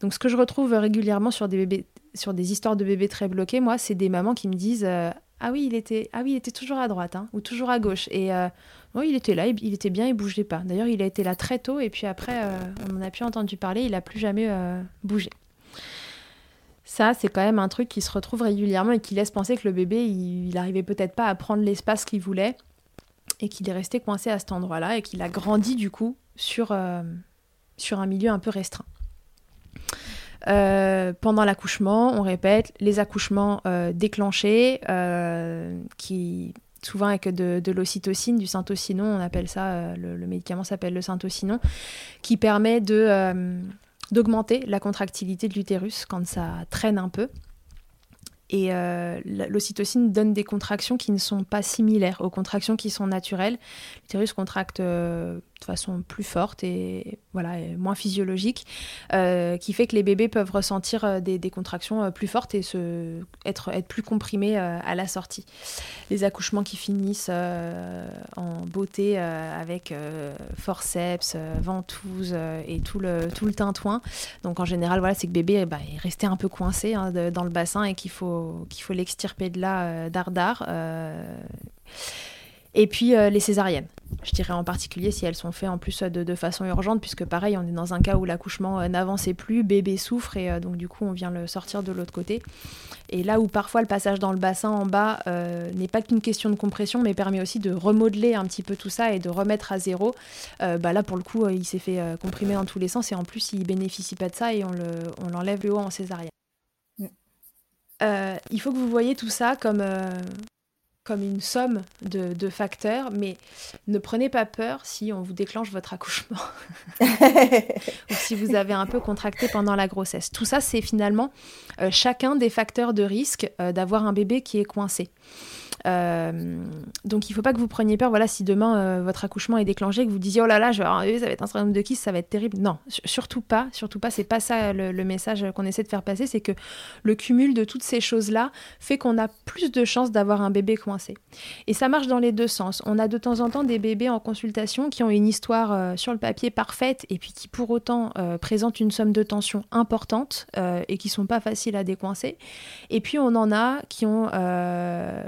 Donc ce que je retrouve régulièrement sur des histoires de bébés très bloqués, moi, c'est des mamans qui me disent euh, ah oui, il était, ah oui, il était toujours à droite hein, ou toujours à gauche. Et euh, il était là, il, était bien, il bougeait pas. D'ailleurs, il a été là très tôt et puis après, on n'en a plus entendu parler, il a plus jamais bougé. Ça, c'est quand même un truc qui se retrouve régulièrement et qui laisse penser que le bébé, il, il arrivait peut-être pas à prendre l'espace qu'il voulait et qu'il est resté coincé à cet endroit-là et qu'il a grandi du coup sur, euh, un milieu un peu restreint. Euh, pendant l'accouchement, on répète, les accouchements euh, déclenchés, qui souvent avec de, l'ocytocine, du syntocinon, on appelle ça, le, médicament s'appelle le syntocinon, qui permet de, d'augmenter la contractilité de l'utérus quand ça traîne un peu. Et euh, l'ocytocine donne des contractions qui ne sont pas similaires aux contractions qui sont naturelles. L'utérus contracte euh, de façon plus forte et voilà moins physiologique, euh, qui fait que les bébés peuvent ressentir euh, des, contractions euh, plus fortes et se, être, être plus comprimés à la sortie. Les accouchements qui finissent en beauté avec forceps, ventouse et tout le, tout le tintouin. Donc en général, voilà, c'est que bébé bah, est resté un peu coincé hein, dans le bassin et qu'il faut, qu'il faut l'extirper de là dardard. Et puis les césariennes. Je dirais en particulier si elles sont faites en plus de, façon urgente, puisque pareil, on est dans un cas où l'accouchement euh, n'avançait plus, bébé souffre et euh, donc du coup on vient le sortir de l'autre côté. Et là où parfois le passage dans le bassin en bas euh, n'est pas qu'une question de compression, mais permet aussi de remodeler un petit peu tout ça et de remettre à zéro, bah là pour le coup il s'est fait comprimer dans tous les sens et en plus il bénéficie pas de ça et on l'enlève le, haut en césarienne. Mm. il faut que vous voyez tout ça comme, comme une somme de, facteurs, mais ne prenez pas peur si on vous déclenche votre accouchement ou si vous avez un peu contracté pendant la grossesse. Tout ça, c'est finalement euh, chacun des facteurs de risque euh, d'avoir un bébé qui est coincé. Euh, donc il ne faut pas que vous preniez peur. Voilà, si demain euh, votre accouchement est déclenché, que vous disiez oh là là, je vais ça va être un syndrome de kiss, ça va être terrible. Non, surtout pas, surtout pas. C'est pas ça le, message qu'on essaie de faire passer. C'est que le cumul de toutes ces choses là fait qu'on a plus de chances d'avoir un bébé coincé. Et ça marche dans les deux sens. On a de temps en temps des bébés en consultation qui ont une histoire euh, sur le papier parfaite et puis qui pour autant présentent une somme de tension importante et qui sont pas faciles à décoincer. Et puis on en a qui ont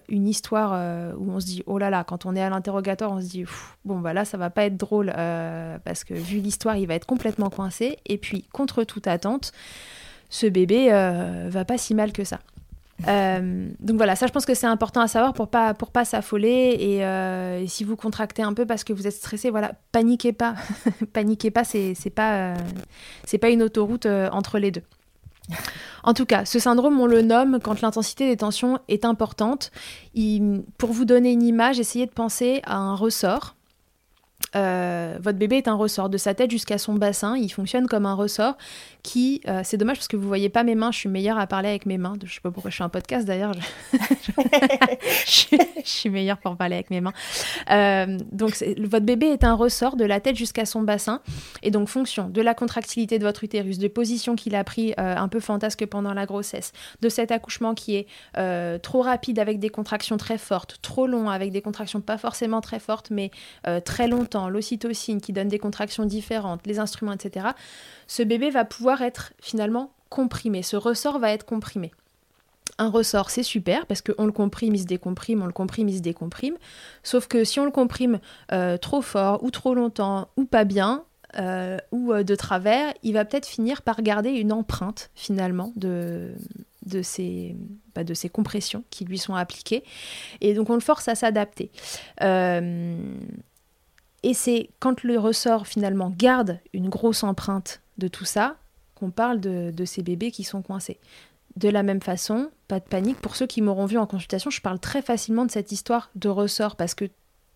une histoire euh, où on se dit oh là là, quand on est à l'interrogatoire, on se dit bon bah là ça va pas être drôle euh, parce que vu l'histoire, il va être complètement coincé. Et puis contre toute attente, ce bébé euh, va pas si mal que ça. donc voilà, ça je pense que c'est important à savoir pour pas pour pas s'affoler et, si vous contractez un peu parce que vous êtes stressé, voilà, paniquez pas, paniquez pas, c'est pas c'est pas une autoroute entre les deux. En tout cas, ce syndrome, on le nomme quand l'intensité des tensions est importante. pour vous donner une image, essayez de penser à un ressort. Euh, votre bébé est un ressort de sa tête jusqu'à son bassin, il fonctionne comme un ressort qui, euh, c'est dommage parce que vous voyez pas mes mains, je suis meilleure à parler avec mes mains. Je sais pas pourquoi je suis un podcast d'ailleurs. Je... suis meilleure pour parler avec mes mains. Euh, donc votre bébé est un ressort de la tête jusqu'à son bassin et donc fonction de la contractilité de votre utérus, de position qu'il a pris un peu fantasque pendant la grossesse, de cet accouchement qui est trop rapide avec des contractions très fortes, trop long avec des contractions pas forcément très fortes mais très l'ocytocine qui donne des contractions différentes, les instruments, etc ce bébé va pouvoir être finalement comprimé, ce ressort va être comprimé. Un ressort, c'est super parce qu'on le comprime, il se décomprime, on le comprime, il se décomprime. Sauf que si on le comprime euh, trop fort ou trop longtemps ou pas bien, euh, ou euh, de travers, il va peut-être finir par garder une empreinte finalement de, de, ces, bah, de ces compressions qui lui sont appliquées. Et donc on le force à s'adapter. Et c'est quand le ressort finalement garde une grosse empreinte de tout ça qu'on parle de, ces bébés qui sont coincés. De la même façon, pas de panique, pour ceux qui m'auront vu en consultation, je parle très facilement de cette histoire de ressort parce que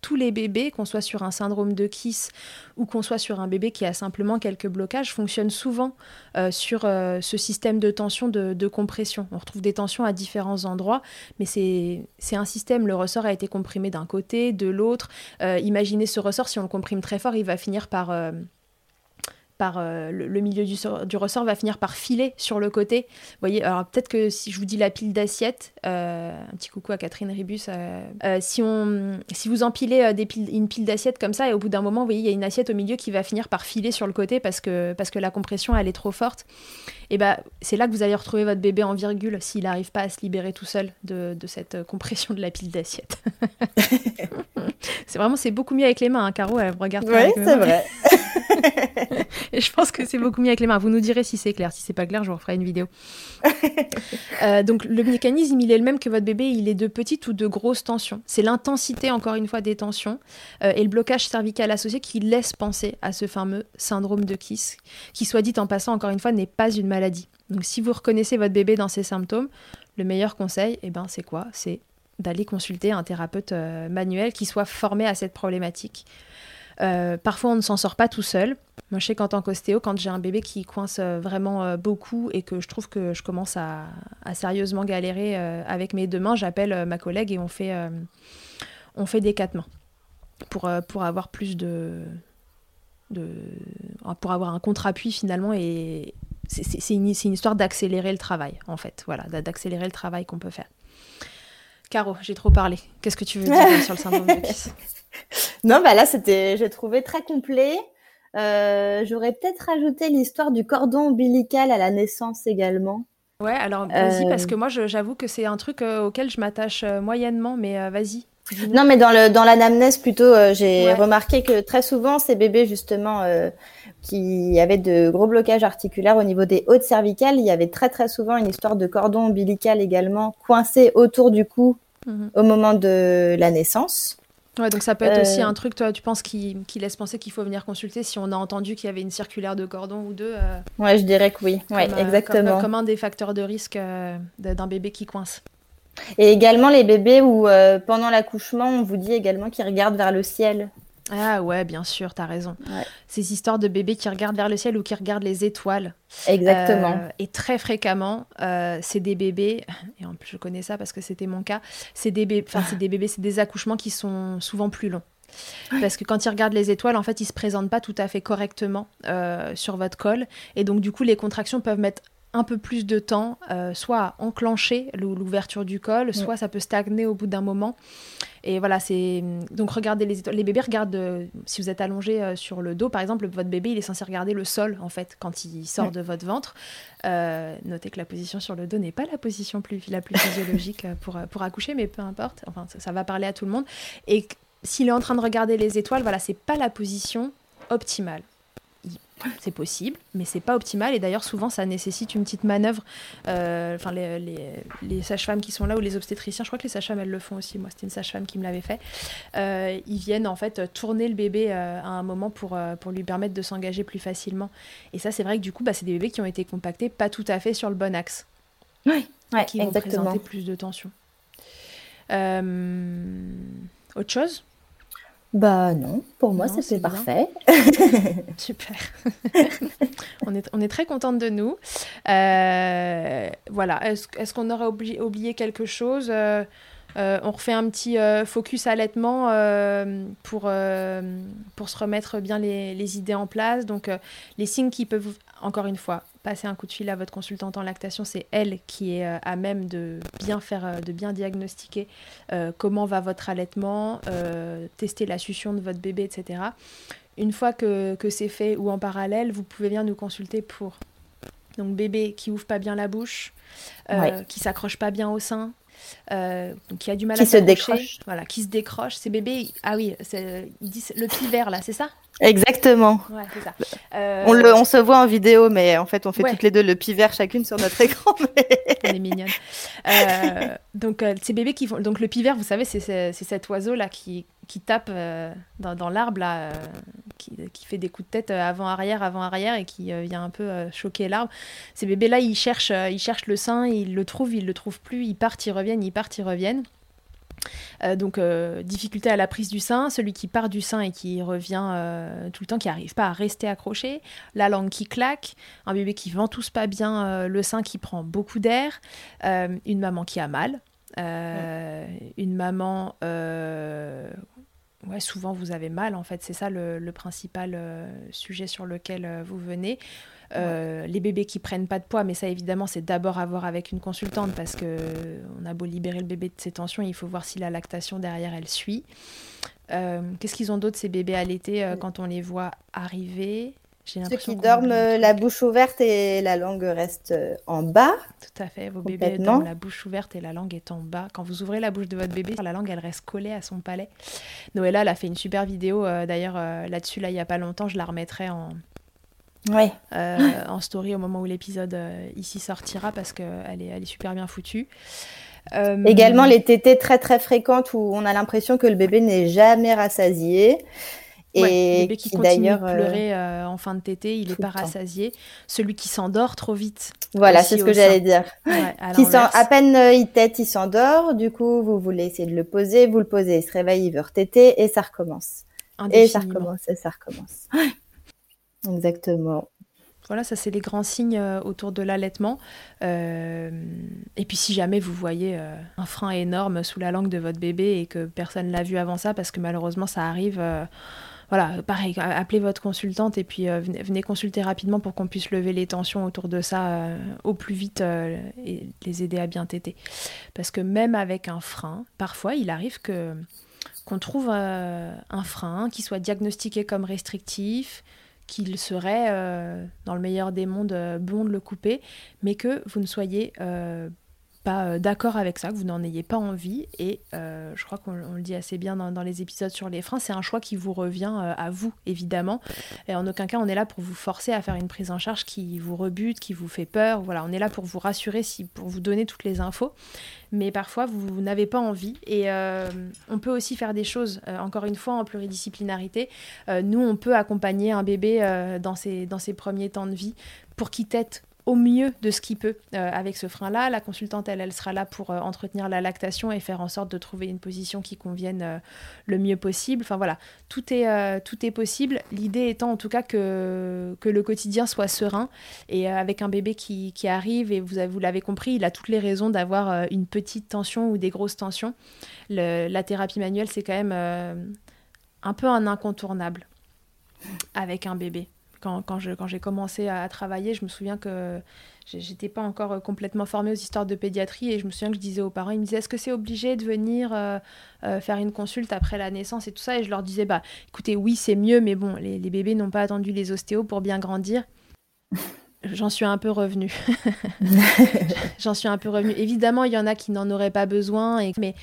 tous les bébés, qu'on soit sur un syndrome de Kiss ou qu'on soit sur un bébé qui a simplement quelques blocages, fonctionnent souvent euh, sur euh, ce système de tension de, compression. On retrouve des tensions à différents endroits, mais c'est un système. Le ressort a été comprimé d'un côté, de l'autre. Euh, imaginez ce ressort, si on le comprime très fort, il va finir par euh, le, milieu du, ressort va finir par filer sur le côté. Vous voyez, alors peut-être que si je vous dis la pile d'assiettes, euh, un petit coucou à Catherine Ribus, euh, si, on, si vous empilez des une pile d'assiettes comme ça et au bout d'un moment, vous voyez, il y a une assiette au milieu qui va finir par filer sur le côté parce que, parce que la compression, elle est trop forte. Et bah, c'est là que vous allez retrouver votre bébé en virgule s'il n'arrive pas à se libérer tout seul de, cette compression de la pile d'assiettes. c'est vraiment, c'est beaucoup mieux avec les mains, hein, Caro, elle regarde. Oui, c'est vrai. Et je pense que c'est beaucoup mieux avec les mains. Vous nous direz si c'est clair. Si c'est pas clair, je vous referai une vidéo. Euh, donc le mécanisme, il est le même que votre bébé. Il est de petites ou de grosses tensions. C'est l'intensité, encore une fois, des tensions euh, et le blocage cervical associé qui laisse penser à ce fameux syndrome de Kiss, qui, soit dit en passant, encore une fois, n'est pas une maladie. Donc si vous reconnaissez votre bébé dans ces symptômes, le meilleur conseil, eh ben, c'est quoi? C'est d'aller consulter un thérapeute euh, manuel qui soit formé à cette problématique. Parfois, on ne s'en sort pas tout seul. Moi, je sais qu'en tant qu'ostéo, quand j'ai un bébé qui coince euh, vraiment euh, beaucoup et que je trouve que je commence à, à sérieusement galérer euh, avec mes deux mains, j'appelle euh, ma collègue et on fait, euh, on fait des quatre mains pour, euh, pour avoir plus de, de. pour avoir un contre-appui finalement. Et c'est- une, une histoire d'accélérer le travail, en fait. Voilà, d'a- d'accélérer le travail qu'on peut faire. Caro, j'ai trop parlé. Qu'est-ce que tu veux dire sur le syndrome de Kiss? Non, bah là, c'était, j'ai trouvé très complet. Euh, j'aurais peut-être rajouté l'histoire du cordon ombilical à la naissance également. Ouais, alors vas-y, Euh, parce que moi, j'avoue que c'est un truc euh, auquel je m'attache moyennement, mais vas-y. Non, mais dans le dans l'anamnèse plutôt, j'ai Ouais. remarqué que très souvent ces bébés justement qui avaient de gros blocages articulaires au niveau des hautes cervicales, il y avait très très souvent une histoire de cordon ombilical également coincé autour du cou Mhm. au moment de la naissance. Ouais, donc ça peut être aussi Euh, un truc, toi, tu penses, qui, qui laisse penser qu'il faut venir consulter si on a entendu qu'il y avait une circulaire de cordon ou deux. euh, Ouais, je dirais que oui. Ouais, comme, euh, exactement. Comme, comme un des facteurs de risque euh, d'un bébé qui coince. Et également les bébés où pendant l'accouchement, on vous dit également qu'ils regardent vers le ciel. Ah ouais, bien sûr, t'as raison. Ouais. Ces histoires de bébés qui regardent vers le ciel ou qui regardent les étoiles. Exactement. Euh, et très fréquemment, euh, c'est des bébés, et en plus je connais ça parce que c'était mon cas, c'est des, bé- enfin, c'est des bébés, c'est des accouchements qui sont souvent plus longs. Parce que quand ils regardent les étoiles, en fait, ils se présentent pas tout à fait correctement euh, sur votre col. Et donc, du coup, les contractions peuvent mettre un peu plus de temps, euh, soit à enclencher l'ou- l'ouverture du col, soit ça peut stagner au bout d'un moment. Et voilà, c'est donc regardez les étoiles. Les bébés regardent, euh, si vous êtes allongé euh, sur le dos, par exemple, votre bébé il est censé regarder le sol en fait quand il sort de votre ventre. Euh, notez que la position sur le dos n'est pas la position plus, la plus physiologique pour, pour accoucher, mais peu importe. Enfin, ça, ça va parler à tout le monde. Et s'il est en train de regarder les étoiles, voilà, c'est pas la position optimale. C'est possible, mais c'est pas optimal. Et d'ailleurs, souvent, ça nécessite une petite manœuvre. Euh, Enfin, les, les- les sages-femmes qui sont là ou les obstétriciens, je crois que les sages-femmes elles le font aussi. Moi, c'était une sage-femme qui me l'avait fait. Euh, ils viennent en fait tourner le bébé euh, à un moment pour, pour lui permettre de s'engager plus facilement. Et ça, c'est vrai que du coup, bah, c'est des bébés qui ont été compactés pas tout à fait sur le bon axe, Ouais, qui vont exactement. présenter plus de tension. Autre chose? Bah non, pour moi Non, c'était c'est bien. parfait. Super. on, est, on est très contente de nous. Euh, voilà. Est-ce est-ce qu'on aurait oublié, oublié quelque chose Euh, euh, On refait un petit euh, focus allaitement euh, pour, pour se remettre bien les, les idées en place. Donc, les signes qui peuvent, encore une fois, passer un coup de fil à votre consultante en lactation, c'est elle qui est à même de bien faire, de bien diagnostiquer comment va votre allaitement, tester la succion de votre bébé, etc. Une fois que, que c'est fait ou en parallèle, vous pouvez venir nous consulter pour donc bébé qui ouvre pas bien la bouche, euh, Ouais. qui s'accroche pas bien au sein, euh, qui a du mal Qui à se décroche. voilà, qui se décroche. Ces bébés, ah oui, ils disent le pivert là, c'est ça? Exactement. Ouais, ça. Euh, On, le, on se voit en vidéo, mais en fait, on fait Ouais. toutes les deux le pivert chacune sur notre écran. mais- Elle est mignonne. Euh, donc, euh, ces bébés qui font. Donc, le pivert, vous savez, c'est cet oiseau-là qui, qui tape euh, dans, l'arbre, là, euh, qui, fait des coups de tête euh, avant-arrière, avant-arrière, et qui vient un peu choquer l'arbre. Ces bébés-là, ils cherchent, ils cherchent le sein, ils le trouvent, ils le trouvent plus, ils partent, ils reviennent, ils partent, ils reviennent. Donc, difficulté à la prise du sein, celui qui part du sein et qui revient tout le temps, qui n'arrive pas à rester accroché, la langue qui claque, un bébé qui ventousse pas bien le sein, qui prend beaucoup d'air, une maman qui a mal, euh, une maman... euh, Ouais, souvent vous avez mal en fait, c'est ça le, le principal euh, sujet sur lequel euh, vous venez. Euh, Les bébés qui prennent pas de poids, mais ça évidemment c'est d'abord à voir avec une consultante parce que on a beau libérer le bébé de ses tensions, il faut voir si la lactation derrière elle suit. Qu'est-ce qu'ils ont d'autre ces bébés allaités quand on les voit arriver? Ceux qui dorment euh, la bouche ouverte et la langue reste euh, en bas. Tout à fait. Vos bébés dorment la bouche ouverte et la langue est en bas. Quand vous ouvrez la bouche de votre bébé, la langue, elle reste collée à son palais. Noëlla, elle a fait une super vidéo euh, d'ailleurs euh, là-dessus, là, il n'y a pas longtemps. Je la remettrai en, Ouais. euh, en story au moment où l'épisode euh, ici sortira parce qu'elle est, elle est super bien foutue. Euh, Également les tétées très très fréquentes où on a l'impression que le bébé n'est jamais rassasié. Et le qui, qui continue de d'ailleurs, euh, pleurer euh, en fin de tétée, il tout pas rassasié. Celui qui s'endort trop vite. voilà, c'est ce que j'allais dire. Ouais, Qui sent, à peine euh, il tète, il s'endort. Du coup, vous voulez essayer de le poser, vous le posez, il se réveille, il veut retéter et ça recommence. Et ça recommence, et ça recommence. Exactement. Voilà, ça c'est les grands signes euh, autour de l'allaitement. Euh, et puis si jamais vous voyez euh, un frein énorme sous la langue de votre bébé et que personne l'a vu avant ça, parce que malheureusement ça arrive, voilà, pareil, appelez votre consultante et puis venez, consulter rapidement pour qu'on puisse lever les tensions autour de ça au plus vite et les aider à bien téter. Parce que même avec un frein, parfois il arrive que qu'on trouve un frein qui soit diagnostiqué comme restrictif, qu'il serait, euh, dans le meilleur des mondes, euh, bon de le couper, mais que vous ne soyez euh, pas d'accord avec ça, que vous n'en ayez pas envie. Et je crois qu'on le dit assez bien dans, les épisodes sur les freins, c'est un choix qui vous revient à vous, évidemment. Et en aucun cas, on est là pour vous forcer à faire une prise en charge qui vous rebute, qui vous fait peur. Voilà, on est là pour vous rassurer, si, pour vous donner toutes les infos mais parfois vous, n'avez pas envie. Et euh, on peut aussi faire des choses, euh, encore une fois, en pluridisciplinarité. Euh, nous, on peut accompagner un bébé dans, ses, dans ses premiers temps de vie pour qu'il tête au mieux de ce qu'il peut euh, avec ce frein-là. La consultante, elle, elle sera là pour euh, entretenir la lactation et faire en sorte de trouver une position qui convienne euh, le mieux possible. Enfin voilà, tout est, tout est possible. L'idée étant en tout cas que, que le quotidien soit serein. Et avec un bébé qui, qui arrive, et vous, vous l'avez compris, il a toutes les raisons d'avoir une petite tension ou des grosses tensions. la thérapie manuelle, c'est quand même un peu un incontournable avec un bébé quand, quand j'ai commencé à, travailler, je me souviens que j'étais pas encore euh, complètement formée aux histoires de pédiatrie et je me souviens que je disais aux parents, ils me disaient est-ce que c'est obligé de venir euh, euh, faire une consulte après la naissance et tout ça? Et je leur disais bah écoutez oui c'est mieux mais bon les, les bébés n'ont pas attendu les ostéos pour bien grandir. J'en suis un peu revenue. J'en suis un peu revenue. Évidemment, il y en a qui n'en auraient pas besoin, et... mais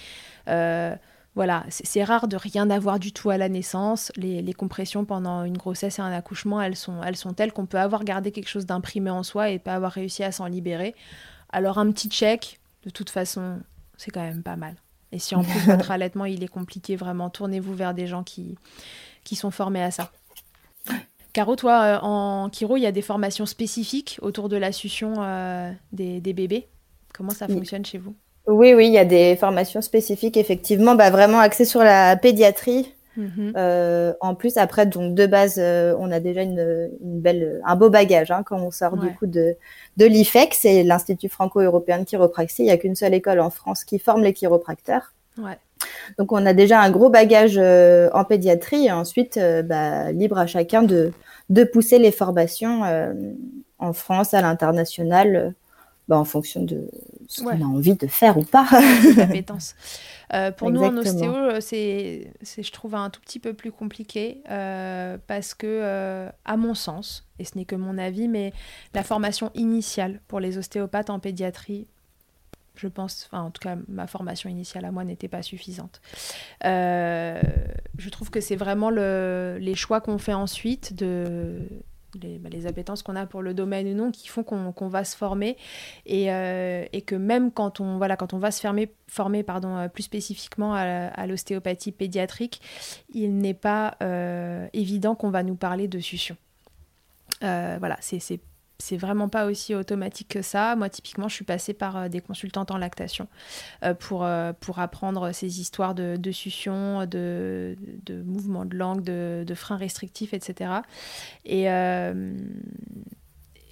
voilà, c'est rare de rien avoir du tout à la naissance. Les, compressions pendant une grossesse et un accouchement, elles sont, elles sont telles qu'on peut avoir gardé quelque chose d'imprimé en soi et pas avoir réussi à s'en libérer. Alors un petit check, de toute façon, c'est quand même pas mal. Et si en plus votre allaitement il est compliqué, vraiment, tournez-vous vers des gens qui, qui sont formés à ça. Caro, toi, euh, en Kiro, il y a des formations spécifiques autour de la succion euh, des, bébés. Comment ça fonctionne chez vous? Oui, oui, il y a des formations spécifiques, effectivement, bah, vraiment axées sur la pédiatrie. Mhm. Euh, en plus, après, donc de base, euh, on a déjà une, belle, un beau bagage hein, quand on sort du coup de, de l'IFEC, c'est l'Institut franco-européen de chiropraxie. Il n'y a qu'une seule école en France qui forme les chiropracteurs. Donc, on a déjà un gros bagage euh, en pédiatrie. Et ensuite, bah, libre à chacun de, de pousser les formations en France, à l'international bah, en fonction de ce qu'on a envie de faire ou pas. Euh, pour nous en ostéo, euh, c'est, je trouve, un tout petit peu plus compliqué euh, parce que, à mon sens, et ce n'est que mon avis, mais la formation initiale pour les ostéopathes en pédiatrie, je pense, enfin en tout cas ma formation initiale à moi n'était pas suffisante. je trouve que c'est vraiment le, les choix qu'on fait ensuite de, les, bah, qu'on a pour le domaine ou non qui font qu'on va se former et, euh, et, que même quand on, voilà, quand on va se fermer, former pardon, euh, plus spécifiquement à, l'ostéopathie pédiatrique, il n'est pas euh, évident qu'on va nous parler de succion. voilà, c'est c'est vraiment pas aussi automatique que ça. Moi, typiquement, je suis passée par euh, des consultantes en lactation euh, pour, euh, pour apprendre ces histoires de, de succion, de, de mouvements de langue, de, de freins restrictifs, etc. Et,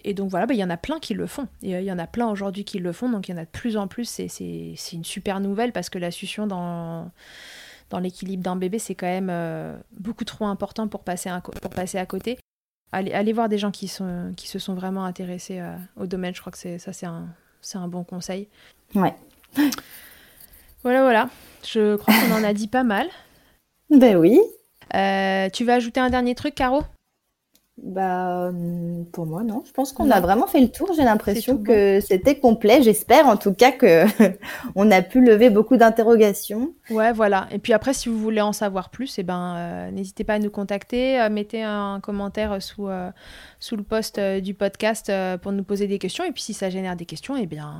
et donc voilà, bah, il y en a plein qui le font. Il y en a plein aujourd'hui qui le font, donc il y en a de plus en plus. C'est une super nouvelle parce que la succion dans dans l'équilibre d'un bébé, c'est quand même beaucoup trop important pour passer, pour passer à côté. Allez, voir des gens qui, sont, qui se sont vraiment intéressés euh, au domaine. Je crois que ça, c'est un, un bon conseil. Ouais. Voilà, voilà. Je crois qu'on en a dit pas mal. Ben oui. Euh, tu veux ajouter un dernier truc, Caro? Bah, hum, pour moi, non. Je pense qu'on a vraiment fait le tour. J'ai l'impression que c'était complet. J'espère en tout cas que on a pu lever beaucoup d'interrogations. Ouais, voilà. Et puis après, si vous voulez en savoir plus, eh ben, euh, n'hésitez pas à nous contacter. Euh, mettez un commentaire sous, euh, sous le post du podcast pour nous poser des questions. Et puis si ça génère des questions, eh bien,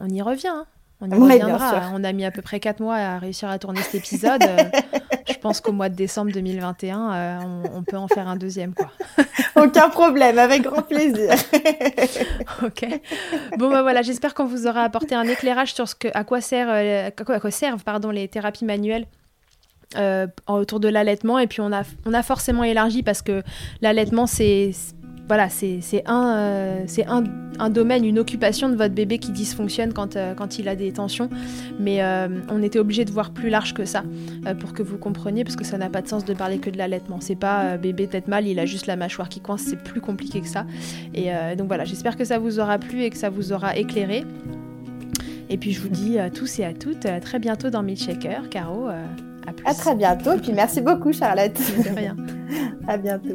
on y revient. Hein. On y reviendra. On a mis à peu près 4 mois à réussir à tourner cet épisode. je pense qu'au mois de décembre 2021, on, peut en faire un deuxième. Quoi. Aucun problème, avec grand plaisir. ok. Bon, bah voilà, j'espère qu'on vous aura apporté un éclairage sur ce que, à quoi, sert, euh, à quoi, servent pardon, les thérapies manuelles autour de l'allaitement. Et puis on a, on a forcément élargi parce que l'allaitement, c'est voilà, c'est un, euh, un, un, domaine, une occupation de votre bébé qui dysfonctionne quand, euh, quand il a des tensions. Mais euh, on était obligé de voir plus large que ça pour que vous compreniez, parce que ça n'a pas de sens de parler que de l'allaitement. C'est pas bébé tête mal, il a juste la mâchoire qui coince, c'est plus compliqué que ça. Et donc voilà, j'espère que ça vous aura plu et que ça vous aura éclairé. Et puis je vous dis à tous et à toutes à très bientôt dans Milkshaker. Caro, à plus. À très bientôt, puis merci beaucoup Charlotte. De rien. à bientôt.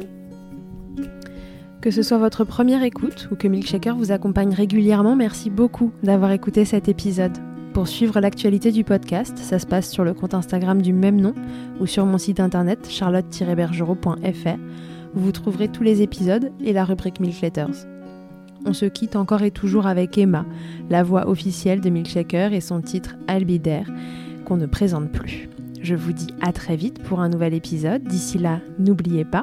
Que ce soit votre première écoute ou que Milkshaker vous accompagne régulièrement, merci beaucoup d'avoir écouté cet épisode. Pour suivre l'actualité du podcast, ça se passe sur le compte Instagram du même nom ou sur mon site internet charlotte-bergerot.fr où vous trouverez tous les épisodes et la rubrique Milk Letters. On se quitte encore et toujours avec Emma, la voix officielle de Milkshaker et son titre Albidaire, qu'on ne présente plus. Je vous dis à très vite pour un nouvel épisode. D'ici là, n'oubliez pas,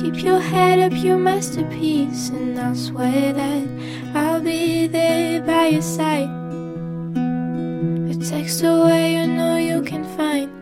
Keep your head up, your masterpiece, and I'll swear that I'll be there by your side. A text away, you know you can find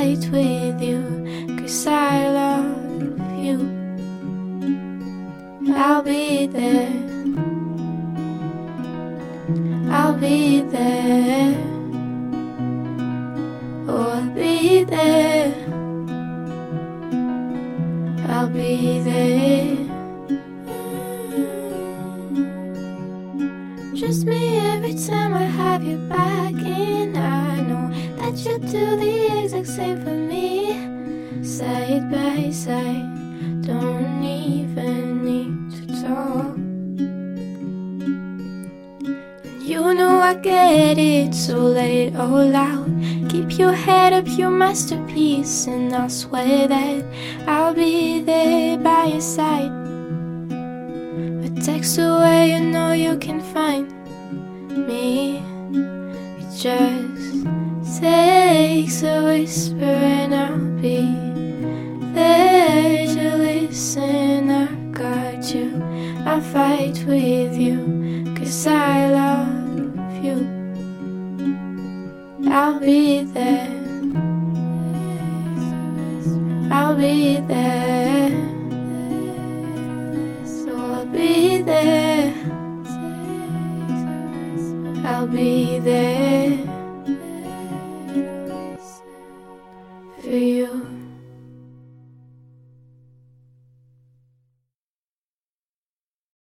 fight with you, cause I love you. I'll be there, I'll be there, masterpiece, and I swear that